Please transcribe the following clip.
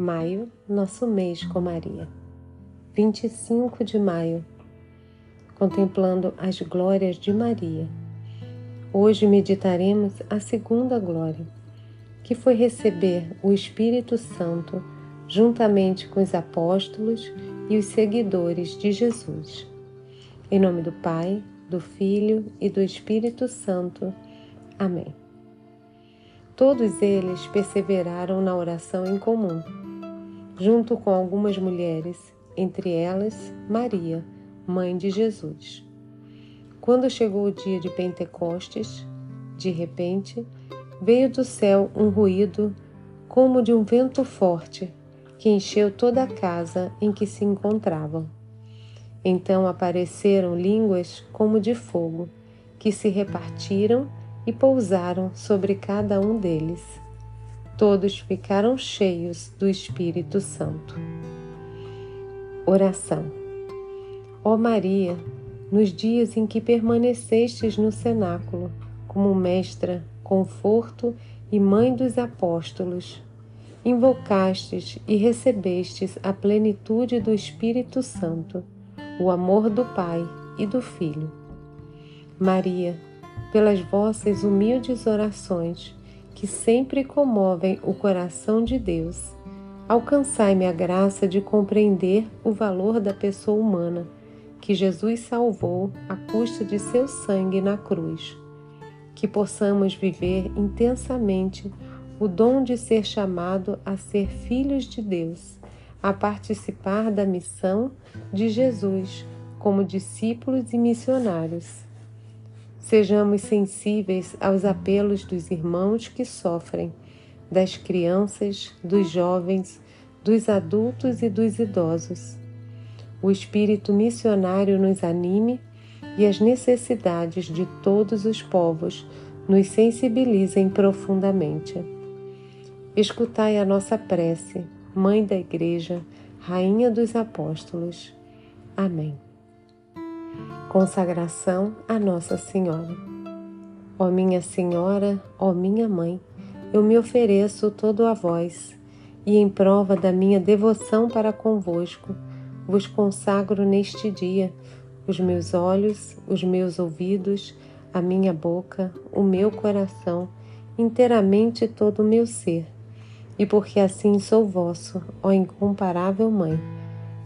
Maio, nosso mês com Maria. 25 de maio, contemplando as glórias de Maria. Hoje meditaremos a segunda glória, que foi receber o Espírito Santo juntamente com os apóstolos e os seguidores de Jesus. Em nome do Pai, do Filho e do Espírito Santo. Amém. Todos eles perseveraram na oração em comum, junto com algumas mulheres, entre elas Maria, mãe de Jesus. Quando chegou o dia de Pentecostes, de repente, veio do céu um ruído como de um vento forte que encheu toda a casa em que se encontravam. Então apareceram línguas como de fogo, que se repartiram e pousaram sobre cada um deles. Todos ficaram cheios do Espírito Santo. Oração. Ó Maria, nos dias em que permanecestes no cenáculo, como mestra, conforto e mãe dos apóstolos, invocastes e recebestes a plenitude do Espírito Santo, o amor do Pai e do Filho. Maria, pelas vossas humildes orações, que sempre comovem o coração de Deus. Alcançai-me a graça de compreender o valor da pessoa humana que Jesus salvou à custa de seu sangue na cruz. Que possamos viver intensamente o dom de ser chamado a ser filhos de Deus, a participar da missão de Jesus como discípulos e missionários. Sejamos sensíveis aos apelos dos irmãos que sofrem, das crianças, dos jovens, dos adultos e dos idosos. O espírito missionário nos anime e as necessidades de todos os povos nos sensibilizem profundamente. Escutai a nossa prece, Mãe da Igreja, Rainha dos Apóstolos. Amém. Consagração a Nossa Senhora. Ó minha Senhora, ó minha Mãe, eu me ofereço todo a vós, e em prova da minha devoção para convosco, vos consagro neste dia os meus olhos, os meus ouvidos, a minha boca, o meu coração, inteiramente todo o meu ser. E porque assim sou vosso, ó incomparável Mãe,